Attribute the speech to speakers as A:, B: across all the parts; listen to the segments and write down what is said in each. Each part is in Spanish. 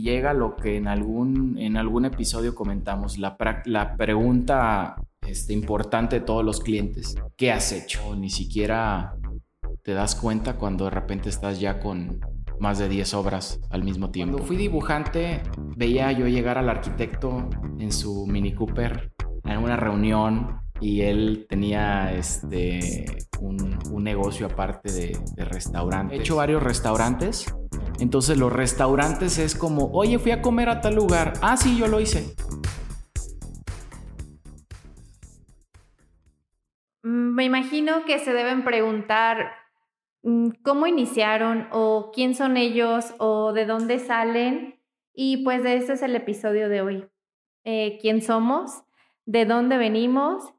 A: y llega lo que en algún, en algún episodio comentamos, la, la pregunta este, importante de todos los clientes. ¿Qué has hecho? Ni siquiera te das cuenta cuando de repente estás ya con más de 10 obras al mismo tiempo. Cuando fui dibujante, veía yo llegar al arquitecto en su Mini Cooper en una reunión y él tenía este, un, negocio aparte de, de restaurantes. He hecho varios restaurantes. Entonces los restaurantes es como, oye, fui a comer a tal lugar. Ah, sí, yo lo hice.
B: Mm, me imagino que se deben preguntar mm, cómo iniciaron o quién son ellos o de dónde salen. Y pues de eso es el episodio de hoy. Eh, ¿Quién somos? ¿De dónde venimos?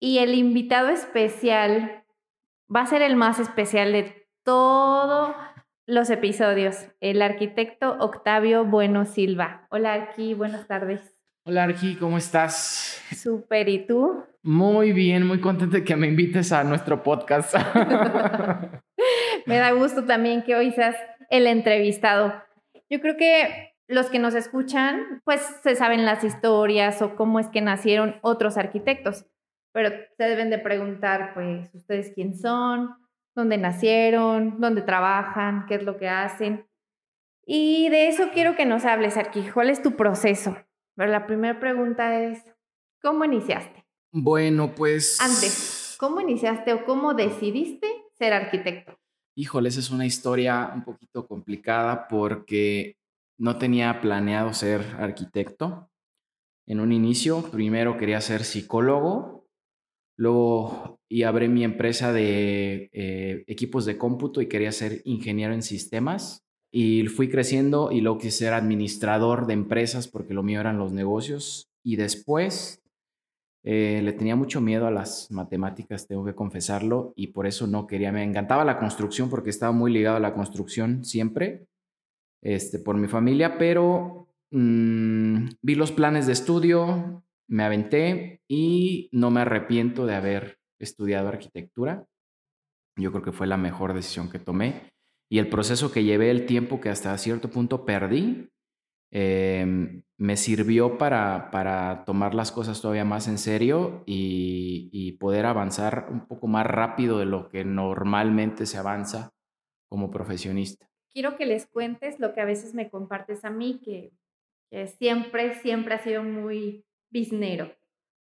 B: Y el invitado especial va a ser el más especial de todos los episodios, el arquitecto Octavio Bueno Silva. Hola Arqui, buenas tardes.
A: Hola Arqui, ¿cómo estás?
B: Súper, ¿y tú?
A: Muy bien, muy contento de que me invites a nuestro podcast.
B: me da gusto también que hoy seas el entrevistado. Yo creo que los que nos escuchan, pues se saben las historias o cómo es que nacieron otros arquitectos, pero se deben de preguntar, pues, ustedes quién son, dónde nacieron, dónde trabajan, qué es lo que hacen. Y de eso quiero que nos hables, aquí. ¿Cuál es tu proceso? Pero la primera pregunta es, ¿cómo iniciaste?
A: Bueno, pues...
B: Antes, ¿cómo iniciaste o cómo decidiste ser arquitecto?
A: Híjole, esa es una historia un poquito complicada porque no tenía planeado ser arquitecto. En un inicio, primero quería ser psicólogo, luego y abrí mi empresa de eh, equipos de cómputo y quería ser ingeniero en sistemas. Y fui creciendo y luego quise ser administrador de empresas porque lo mío eran los negocios. Y después eh, le tenía mucho miedo a las matemáticas, tengo que confesarlo, y por eso no quería. Me encantaba la construcción porque estaba muy ligado a la construcción siempre, este, por mi familia, pero mm, vi los planes de estudio, me aventé y no me arrepiento de haber estudiado arquitectura. Yo creo que fue la mejor decisión que tomé y el proceso que llevé, el tiempo que hasta cierto punto perdí, em, me sirvió para, para tomar las cosas todavía más en serio y, y, poder avanzar un poco más rápido de lo que normalmente se avanza como profesionista.
B: Quiero que les cuentes lo que a veces me compartes a mí, que, que siempre, siempre ha sido muy biznero.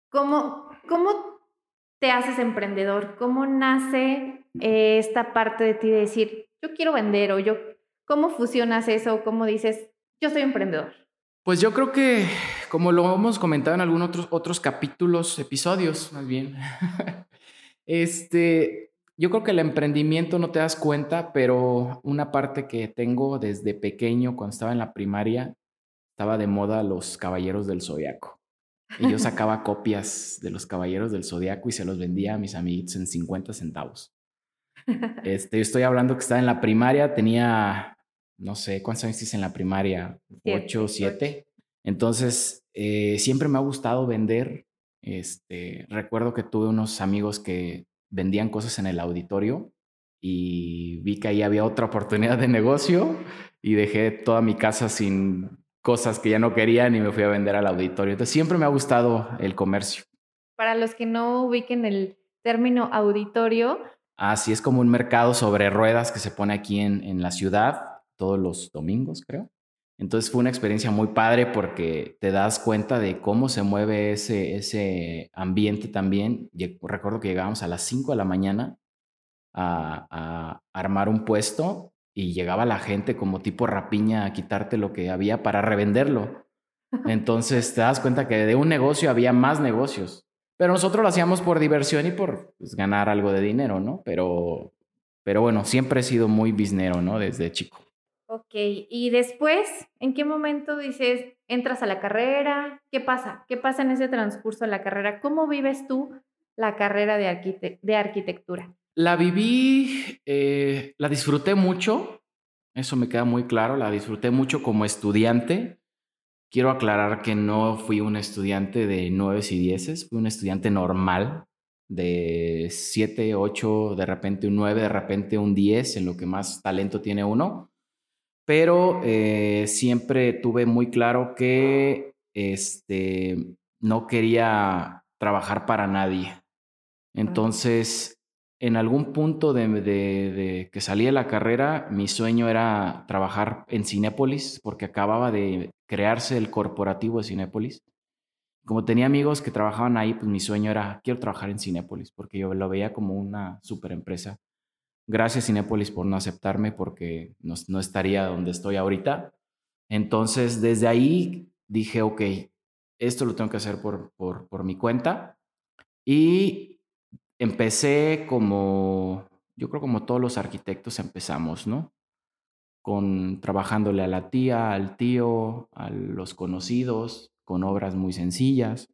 B: ¿Cómo, ¿Cómo te haces emprendedor? ¿Cómo nace eh, esta parte de ti de decir, yo quiero vender o yo, ¿cómo fusionas eso? ¿Cómo dices, yo soy emprendedor?
A: Pues yo creo que, como lo hemos comentado en algunos otros, otros capítulos, episodios más bien, este, yo creo que el emprendimiento no te das cuenta, pero una parte que tengo desde pequeño, cuando estaba en la primaria, estaba de moda los caballeros del zodiaco. Y yo sacaba copias de los caballeros del zodiaco y se los vendía a mis amiguitos en 50 centavos. Este, yo estoy hablando que estaba en la primaria, tenía, no sé, ¿cuántos años hice en la primaria? ¿Ocho, siete? Entonces, eh, siempre me ha gustado vender. Este, recuerdo que tuve unos amigos que vendían cosas en el auditorio y vi que ahí había otra oportunidad de negocio y dejé toda mi casa sin cosas que ya no querían y me fui a vender al auditorio. Entonces, siempre me ha gustado el comercio.
B: Para los que no ubiquen el término auditorio,
A: Así es como un mercado sobre ruedas que se pone aquí en, en la ciudad todos los domingos, creo. Entonces fue una experiencia muy padre porque te das cuenta de cómo se mueve ese, ese ambiente también. Recuerdo que llegábamos a las 5 de la mañana a, a, armar un puesto y llegaba la gente como tipo rapiña a quitarte lo que había para revenderlo. Entonces te das cuenta que de un negocio había más negocios. Pero nosotros lo hacíamos por diversión y por pues, ganar algo de dinero, ¿no? Pero, pero bueno, siempre he sido muy biznero, ¿no? Desde chico.
B: Ok, y después, ¿en qué momento dices, entras a la carrera? ¿Qué pasa? ¿Qué pasa en ese transcurso de la carrera? ¿Cómo vives tú la carrera de, de arquitectura?
A: La viví, eh, la disfruté mucho, eso me queda muy claro, la disfruté mucho como estudiante. Quiero aclarar que no fui un estudiante de 9 y 10, fui un estudiante normal de 7, 8, de repente un 9, de repente un 10, en lo que más talento tiene uno. pero eh, siempre tuve muy claro que este, no quería trabajar para nadie. Entonces, en algún punto de, que salí de la carrera, mi sueño era trabajar en Cinépolis, porque acababa de crearse el corporativo de Cinépolis. Como tenía amigos que trabajaban ahí, pues mi sueño era, quiero trabajar en Cinépolis, porque yo lo veía como una super empresa. Gracias Cinépolis por no aceptarme, porque no, estaría donde estoy ahorita. Entonces, desde ahí dije, ok, esto lo tengo que hacer por, por mi cuenta. Y empecé como, yo creo como todos los arquitectos empezamos, ¿no? Con trabajándole a la tía, al tío, a los conocidos, con obras muy sencillas.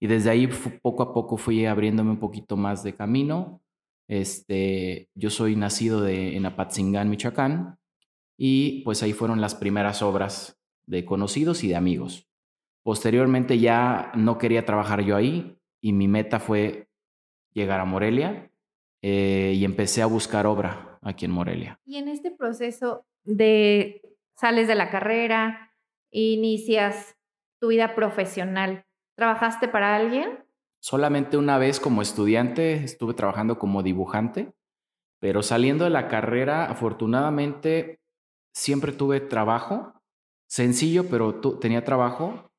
A: Y desde ahí poco a poco fui abriéndome un poquito más de camino. Este, yo soy nacido de, en Apatzingán, Michoacán, y pues ahí fueron las primeras obras de conocidos y de amigos. Posteriormente ya no quería trabajar yo ahí y mi meta fue llegar a Morelia eh, y empecé a buscar obra aquí en Morelia.
B: Y en este proceso de sales de la carrera, inicias tu vida profesional, ¿trabajaste para alguien?
A: Solamente una vez como estudiante estuve trabajando como dibujante, pero saliendo de la carrera, afortunadamente, siempre tuve trabajo, sencillo, pero tenía trabajo.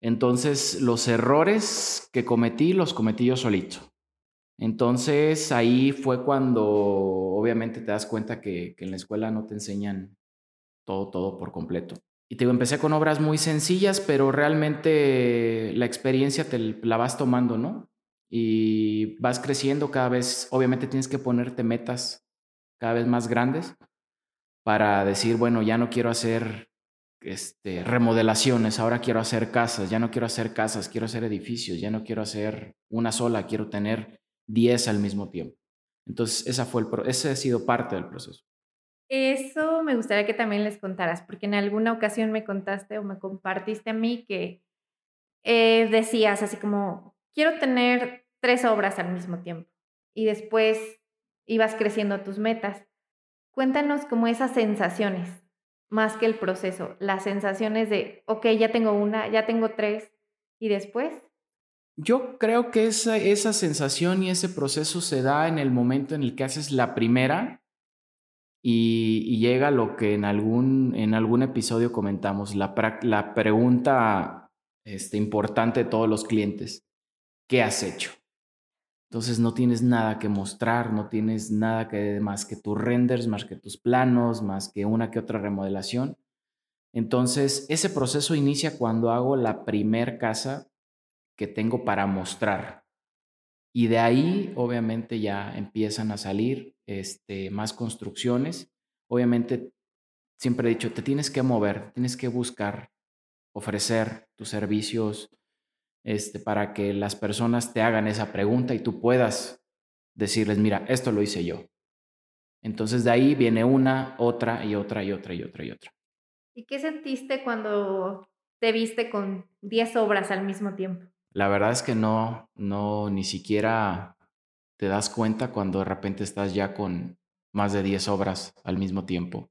A: Entonces, los errores que cometí los cometí yo solito. Entonces ahí fue cuando obviamente te das cuenta que, en la escuela no te enseñan todo, todo por completo. Y te empecé con obras muy sencillas, pero realmente la experiencia te la vas tomando, ¿no? Y vas creciendo cada vez, obviamente tienes que ponerte metas cada vez más grandes para decir, bueno, ya no quiero hacer este, remodelaciones, ahora quiero hacer casas, ya no quiero hacer casas, quiero hacer edificios, ya no quiero hacer una sola, quiero tener 10 al mismo tiempo. Entonces, esa fue el, ese ha sido parte del proceso.
B: Eso me gustaría que también les contaras, porque en alguna ocasión me contaste o me compartiste a mí que eh, decías así como, quiero tener tres obras al mismo tiempo y después ibas creciendo tus metas. Cuéntanos como esas sensaciones, más que el proceso, las sensaciones de, ok, ya tengo una, ya tengo tres y después.
A: Yo creo que esa, esa sensación y ese proceso se da en el momento en el que haces la primera y, llega lo que en algún, en algún episodio comentamos, la, la pregunta este, importante de todos los clientes, ¿qué has hecho? Entonces no tienes nada que mostrar, no tienes nada que más que tus renders, más que tus planos, más que una que otra remodelación. Entonces ese proceso inicia cuando hago la primer casa que tengo para mostrar. Y de ahí, obviamente, ya empiezan a salir este, más construcciones. Obviamente, siempre he dicho, te tienes que mover, tienes que buscar, ofrecer tus servicios este, para que las personas te hagan esa pregunta y tú puedas decirles, mira, esto lo hice yo. Entonces de ahí viene una, otra y otra y otra y otra y otra.
B: ¿Y qué sentiste cuando te viste con 10 obras al mismo tiempo?
A: La verdad es que no, no, ni siquiera te das cuenta cuando de repente estás ya con más de 10 obras al mismo tiempo.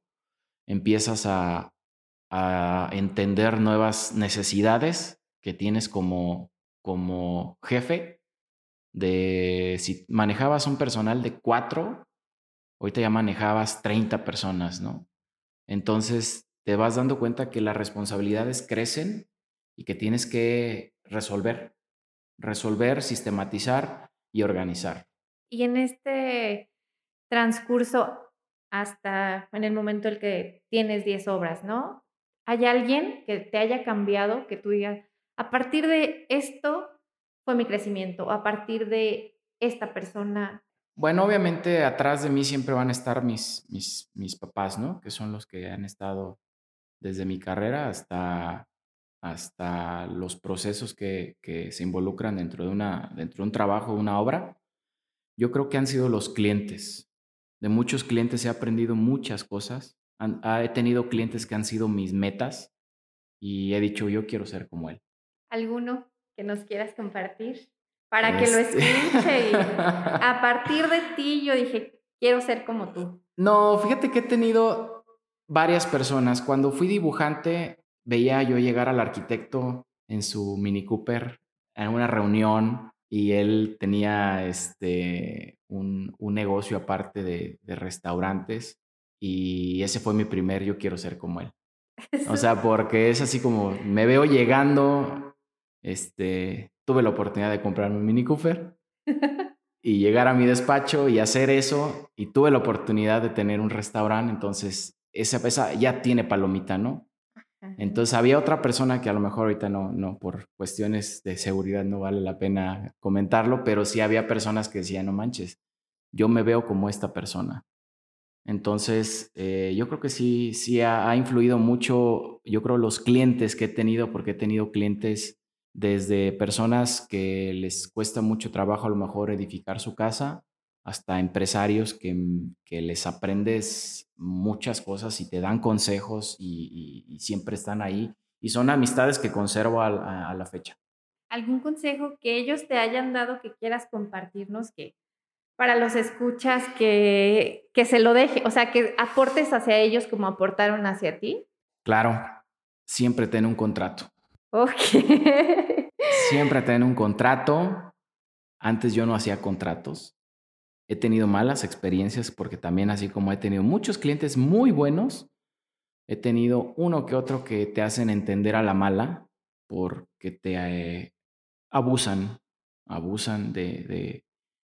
A: Empiezas a, entender nuevas necesidades que tienes como, como jefe. De si manejabas un personal de cuatro, ahorita ya manejabas 30 personas, ¿no? Entonces te vas dando cuenta que las responsabilidades crecen y que tienes que resolver resolver, sistematizar y organizar.
B: Y en este transcurso, hasta en el momento en el que tienes 10 obras, ¿no? ¿Hay alguien que te haya cambiado, que tú digas, a partir de esto fue mi crecimiento, a partir de esta persona?
A: Bueno, obviamente atrás de mí siempre van a estar mis, mis, mis papás, ¿no? Que son los que han estado desde mi carrera hasta hasta los procesos que, se involucran dentro de, una, dentro de un trabajo, una obra, yo creo que han sido los clientes. De muchos clientes he aprendido muchas cosas. Ah, he tenido clientes que han sido mis metas y he dicho, yo quiero ser como él.
B: ¿Alguno que nos quieras compartir? Para que lo este escuche. a partir de ti yo dije, quiero ser como tú.
A: No, fíjate que he tenido varias personas. Cuando fui dibujante, veía yo llegar al arquitecto en su Mini Cooper en una reunión y él tenía este, un, negocio aparte de, de, restaurantes y ese fue mi primer yo quiero ser como él. O sea, porque es así como me veo llegando, este, tuve la oportunidad de comprar un Mini Cooper y llegar a mi despacho y hacer eso y tuve la oportunidad de tener un restaurante, entonces esa, esa ya tiene palomita, ¿no? Entonces había otra persona que a lo mejor ahorita no, no, por cuestiones de seguridad no vale la pena comentarlo, pero sí había personas que decían, no manches, yo me veo como esta persona. Entonces, eh, yo creo que sí, sí ha, ha, influido mucho, yo creo, los clientes que he tenido, porque he tenido clientes desde personas que les cuesta mucho trabajo a lo mejor edificar su casa, hasta empresarios que, que les aprendes muchas cosas y te dan consejos y, siempre están ahí. Y son amistades que conservo a, la fecha.
B: ¿Algún consejo que ellos te hayan dado que quieras compartirnos que para los escuchas que, que se lo deje, o sea, que aportes hacia ellos como aportaron hacia ti?
A: Claro, siempre ten un contrato.
B: Ok.
A: siempre ten un contrato. Antes yo no hacía contratos. He tenido malas experiencias porque también así como he tenido muchos clientes muy buenos, he tenido uno que otro que te hacen entender a la mala porque te eh, abusan, abusan de,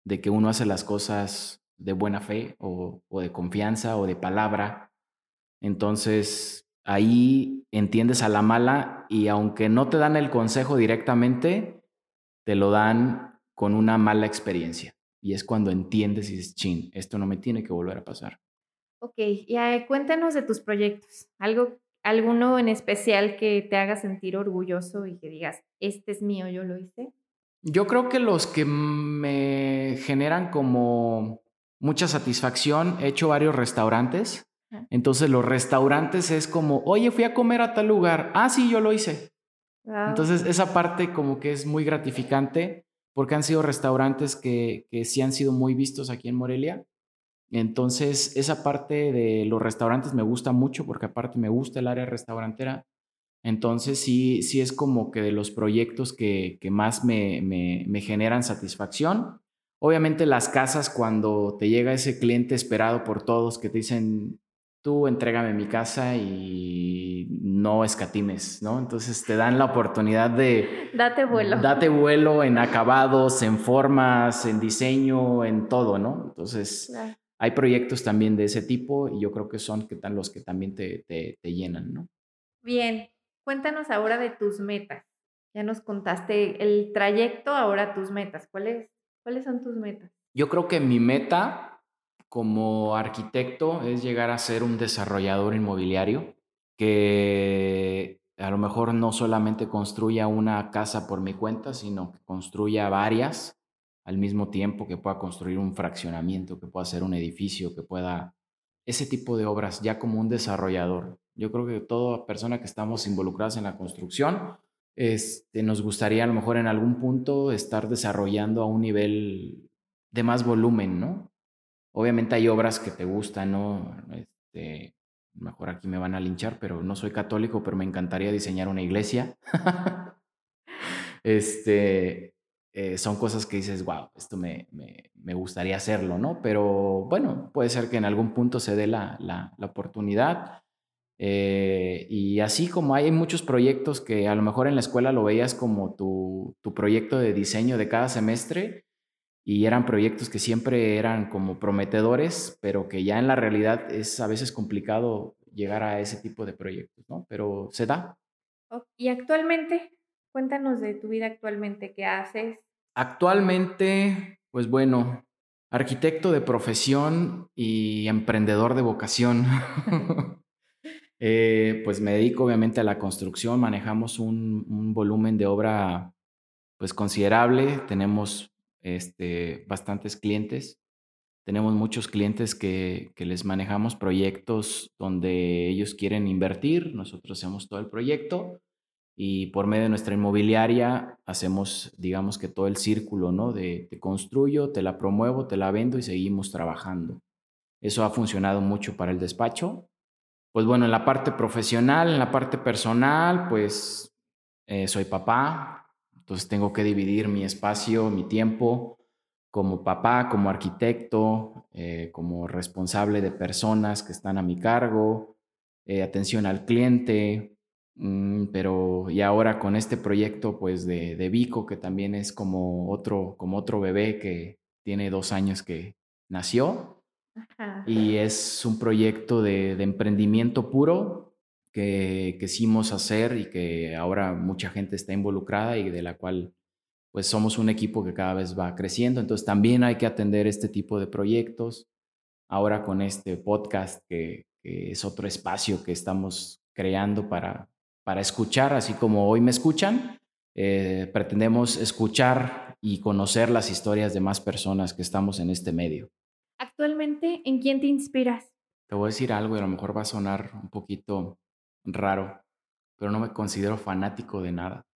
A: que uno hace las cosas de buena fe o de confianza o de palabra. Entonces ahí entiendes a la mala y aunque no te dan el consejo directamente, te lo dan con una mala experiencia. Y es cuando entiendes y dices, chin, esto no me tiene que volver a pasar.
B: Ok, y cuéntanos de tus proyectos. Algo, alguno en especial que te haga sentir orgulloso y que digas, este es mío, yo lo hice.
A: Yo creo que los que me generan como mucha satisfacción, he hecho varios restaurantes. Entonces los restaurantes es como, oye, fui a comer a tal lugar. Ah, sí, yo lo hice. Entonces esa parte como que es muy gratificante porque han sido restaurantes que, que sí han sido muy vistos aquí en Morelia. Entonces, esa parte de los restaurantes me gusta mucho porque aparte me gusta el área restaurantera. Entonces, sí, sí es como que de los proyectos que, que más me, me, me generan satisfacción. Obviamente las casas, cuando te llega ese cliente esperado por todos que te dicen, tú entrégame mi casa y no escatimes, ¿no? Entonces te dan la oportunidad de...
B: Date vuelo.
A: Date vuelo en acabados, en formas, en diseño, en todo, ¿no? Entonces hay proyectos también de ese tipo y yo creo que son que los que también te, te, te llenan, ¿no?
B: Bien, cuéntanos ahora de tus metas. Ya nos contaste el trayecto, ahora tus metas. ¿Cuáles, ¿Cuáles son tus metas?
A: Yo creo que mi meta como arquitecto es llegar a ser un desarrollador inmobiliario que a lo mejor no solamente construya una casa por mi cuenta, sino que construya varias al mismo tiempo, que pueda construir un fraccionamiento, que pueda hacer un edificio, que pueda... Ese tipo de obras ya como un desarrollador. Yo creo que toda persona que estamos involucradas en la construcción, este, nos gustaría a lo mejor en algún punto estar desarrollando a un nivel de más volumen, ¿no? Obviamente hay obras que te gustan, ¿no? Este, mejor aquí me van a linchar, pero no soy católico, pero me encantaría diseñar una iglesia. este, eh, son cosas que dices, wow, esto me, me, gustaría hacerlo, ¿no? Pero bueno, puede ser que en algún punto se dé la, la, oportunidad. Eh, y así como hay muchos proyectos que a lo mejor en la escuela lo veías como tu, tu proyecto de diseño de cada semestre, y eran proyectos que siempre eran como prometedores, pero que ya en la realidad es a veces complicado llegar a ese tipo de proyectos, ¿no? Pero se da.
B: Y actualmente, cuéntanos de tu vida actualmente, ¿qué haces?
A: Actualmente, pues bueno, arquitecto de profesión y emprendedor de vocación. Eh, pues me dedico obviamente a la construcción, manejamos un, un volumen de obra pues considerable, tenemos este, bastantes clientes. Tenemos muchos clientes que, les manejamos proyectos donde ellos quieren invertir, nosotros hacemos todo el proyecto y por medio de nuestra inmobiliaria hacemos, digamos que todo el círculo, ¿no? De te construyo, te la promuevo, te la vendo y seguimos trabajando. Eso ha funcionado mucho para el despacho pues bueno, en la parte profesional, en la parte personal, pues eh, soy papá, entonces tengo que dividir mi espacio, mi tiempo como papá, como arquitecto, eh, como responsable de personas que están a mi cargo, eh, atención al cliente, mm, pero y ahora con este proyecto pues de, de Vico, que también es como otro, como otro bebé que tiene dos años que nació, y es un proyecto de, de emprendimiento puro que quisimos hacer y que ahora mucha gente está involucrada y de la cual pues somos un equipo que cada vez va creciendo. Entonces también hay que atender este tipo de proyectos. Ahora con este podcast que, es otro espacio que estamos creando para, para escuchar, así como hoy me escuchan, eh, pretendemos escuchar y conocer las historias de más personas que estamos en este medio.
B: Actualmente, ¿en quién te inspiras?
A: Te voy a decir algo y a lo mejor va a sonar un poquito raro, pero no me considero fanático de nada.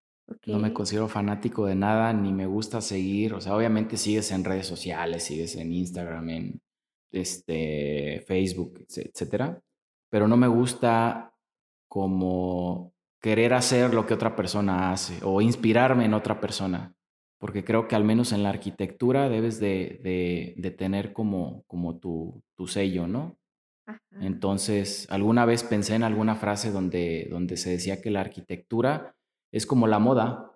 A: No me considero fanático de nada, ni me gusta seguir. O sea, obviamente sigues en redes sociales, sigues en Instagram, en este, Facebook, etcétera. Pero no me gusta como querer hacer lo que otra persona hace o inspirarme en otra persona. Porque creo que al menos en la arquitectura debes de, de, tener como, como tu, tu sello, ¿no? Entonces, alguna vez pensé en alguna frase donde, donde se decía que la arquitectura es como la moda,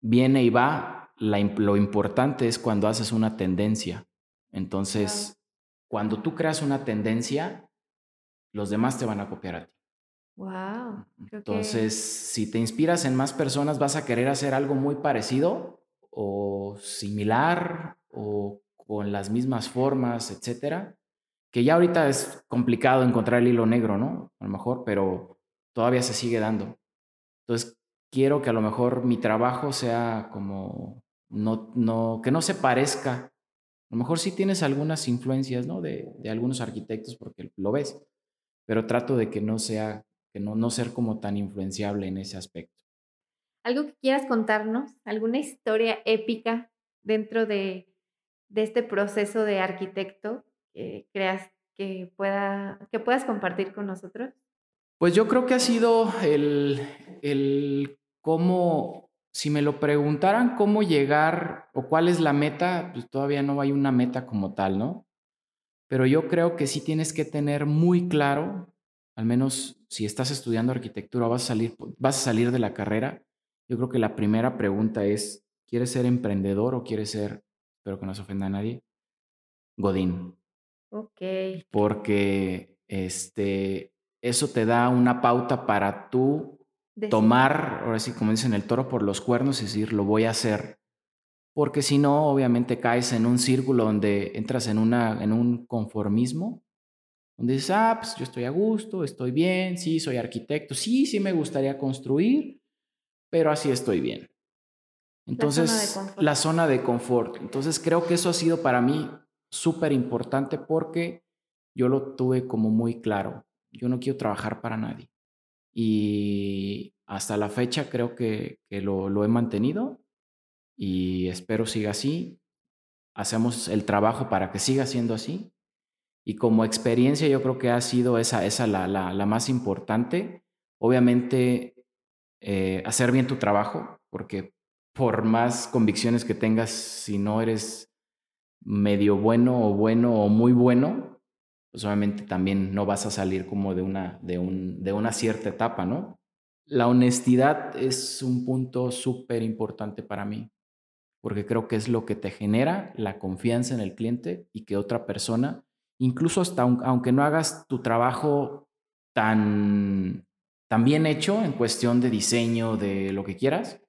A: viene y va, lo importante es cuando haces una tendencia. Entonces, cuando tú creas una tendencia, los demás te van a copiar a ti.
B: Wow.
A: Entonces, si te inspiras en más personas, vas a querer hacer algo muy parecido o similar o con las mismas formas, etcétera. Que ya ahorita es complicado encontrar el hilo negro, ¿no? A lo mejor, pero todavía se sigue dando. Entonces, quiero que a lo mejor mi trabajo sea como, no, no, que no se parezca. A lo mejor sí tienes algunas influencias, ¿no? De, de algunos arquitectos porque lo ves, pero trato de que no sea, que no, no ser como tan influenciable en ese aspecto.
B: ¿Algo que quieras contarnos? ¿Alguna historia épica dentro de, de este proceso de arquitecto que creas que, pueda, que puedas compartir con nosotros?
A: Pues yo creo que ha sido el, el cómo, si me lo preguntaran cómo llegar o cuál es la meta, pues todavía no hay una meta como tal, ¿no? Pero yo creo que sí tienes que tener muy claro, al menos si estás estudiando arquitectura, vas a salir, vas a salir de la carrera. Yo creo que la primera pregunta es, ¿quieres ser emprendedor o quieres ser, espero que no se ofenda a nadie, Godín?
B: Ok.
A: Porque este, eso te da una pauta para tú tomar, ahora sí, como dicen, el toro por los cuernos y decir, lo voy a hacer. Porque si no, obviamente caes en un círculo donde entras en, una, en un conformismo, donde dices, ah, pues yo estoy a gusto, estoy bien, sí, soy arquitecto, sí, sí me gustaría construir, pero así estoy bien. Entonces, la zona de confort. Entonces, creo que eso ha sido para mí súper importante porque yo lo tuve como muy claro yo no quiero trabajar para nadie. Y hasta la fecha creo que, lo, he mantenido y espero siga así. Hacemos el trabajo para que siga siendo así. Y como experiencia yo creo que ha sido esa, esa la, la, más importante. Obviamente eh, hacer bien tu trabajo, porque por más convicciones que tengas, si no eres medio bueno o bueno o muy bueno, pues obviamente también no vas a salir como de una, de, un, de una cierta etapa, ¿no? La honestidad es un punto súper importante para mí, porque creo que es lo que te genera la confianza en el cliente y que otra persona, incluso hasta aunque no hagas tu trabajo tan, tan bien hecho en cuestión de diseño, de lo que quieras,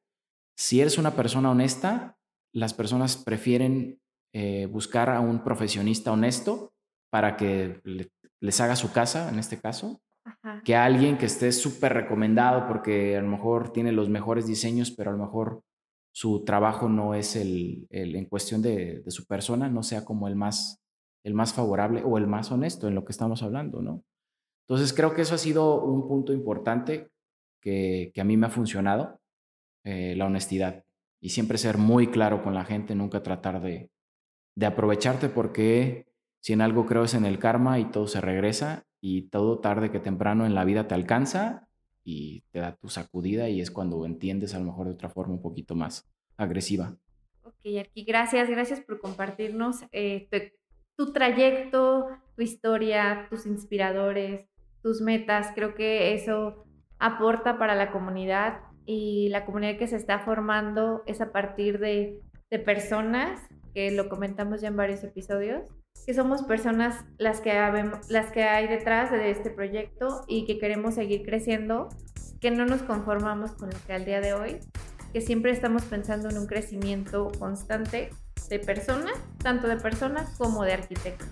A: si eres una persona honesta, las personas prefieren eh, buscar a un profesionista honesto para que les haga su casa, en este caso, que alguien que esté súper recomendado porque a lo mejor tiene los mejores diseños, pero a lo mejor su trabajo no es el, en cuestión de, su persona, no sea como el más, el más favorable o el más honesto en lo que estamos hablando, ¿no? Entonces creo que eso ha sido un punto importante que, a mí me ha funcionado, eh, la honestidad. Y siempre ser muy claro con la gente, nunca tratar de, de aprovecharte porque si en algo creo es en el karma y todo se regresa y todo tarde que temprano en la vida te alcanza y te da tu sacudida y es cuando entiendes a lo mejor de otra forma un poquito más agresiva.
B: Ok, Arqui, gracias, gracias por compartirnos eh, tu, trayecto, tu historia, tus inspiradores, tus metas. Creo que eso aporta para la comunidad y la comunidad que se está formando es a partir de, de personas, que lo comentamos ya en varios episodios, que somos personas las que, las que hay detrás de este proyecto y que queremos seguir creciendo, que no nos conformamos con lo que al día de hoy, que siempre estamos pensando en un crecimiento constante de personas, tanto de personas como de arquitectos.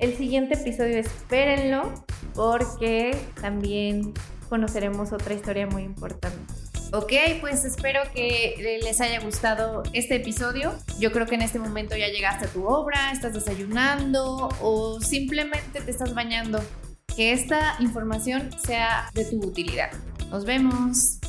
B: El siguiente episodio espérenlo porque también conoceremos otra historia muy importante.
C: Ok, pues espero que les haya gustado este episodio. Yo creo que en este momento ya llegaste a tu obra, estás desayunando o simplemente te estás bañando. Que esta información sea de tu utilidad. Nos vemos.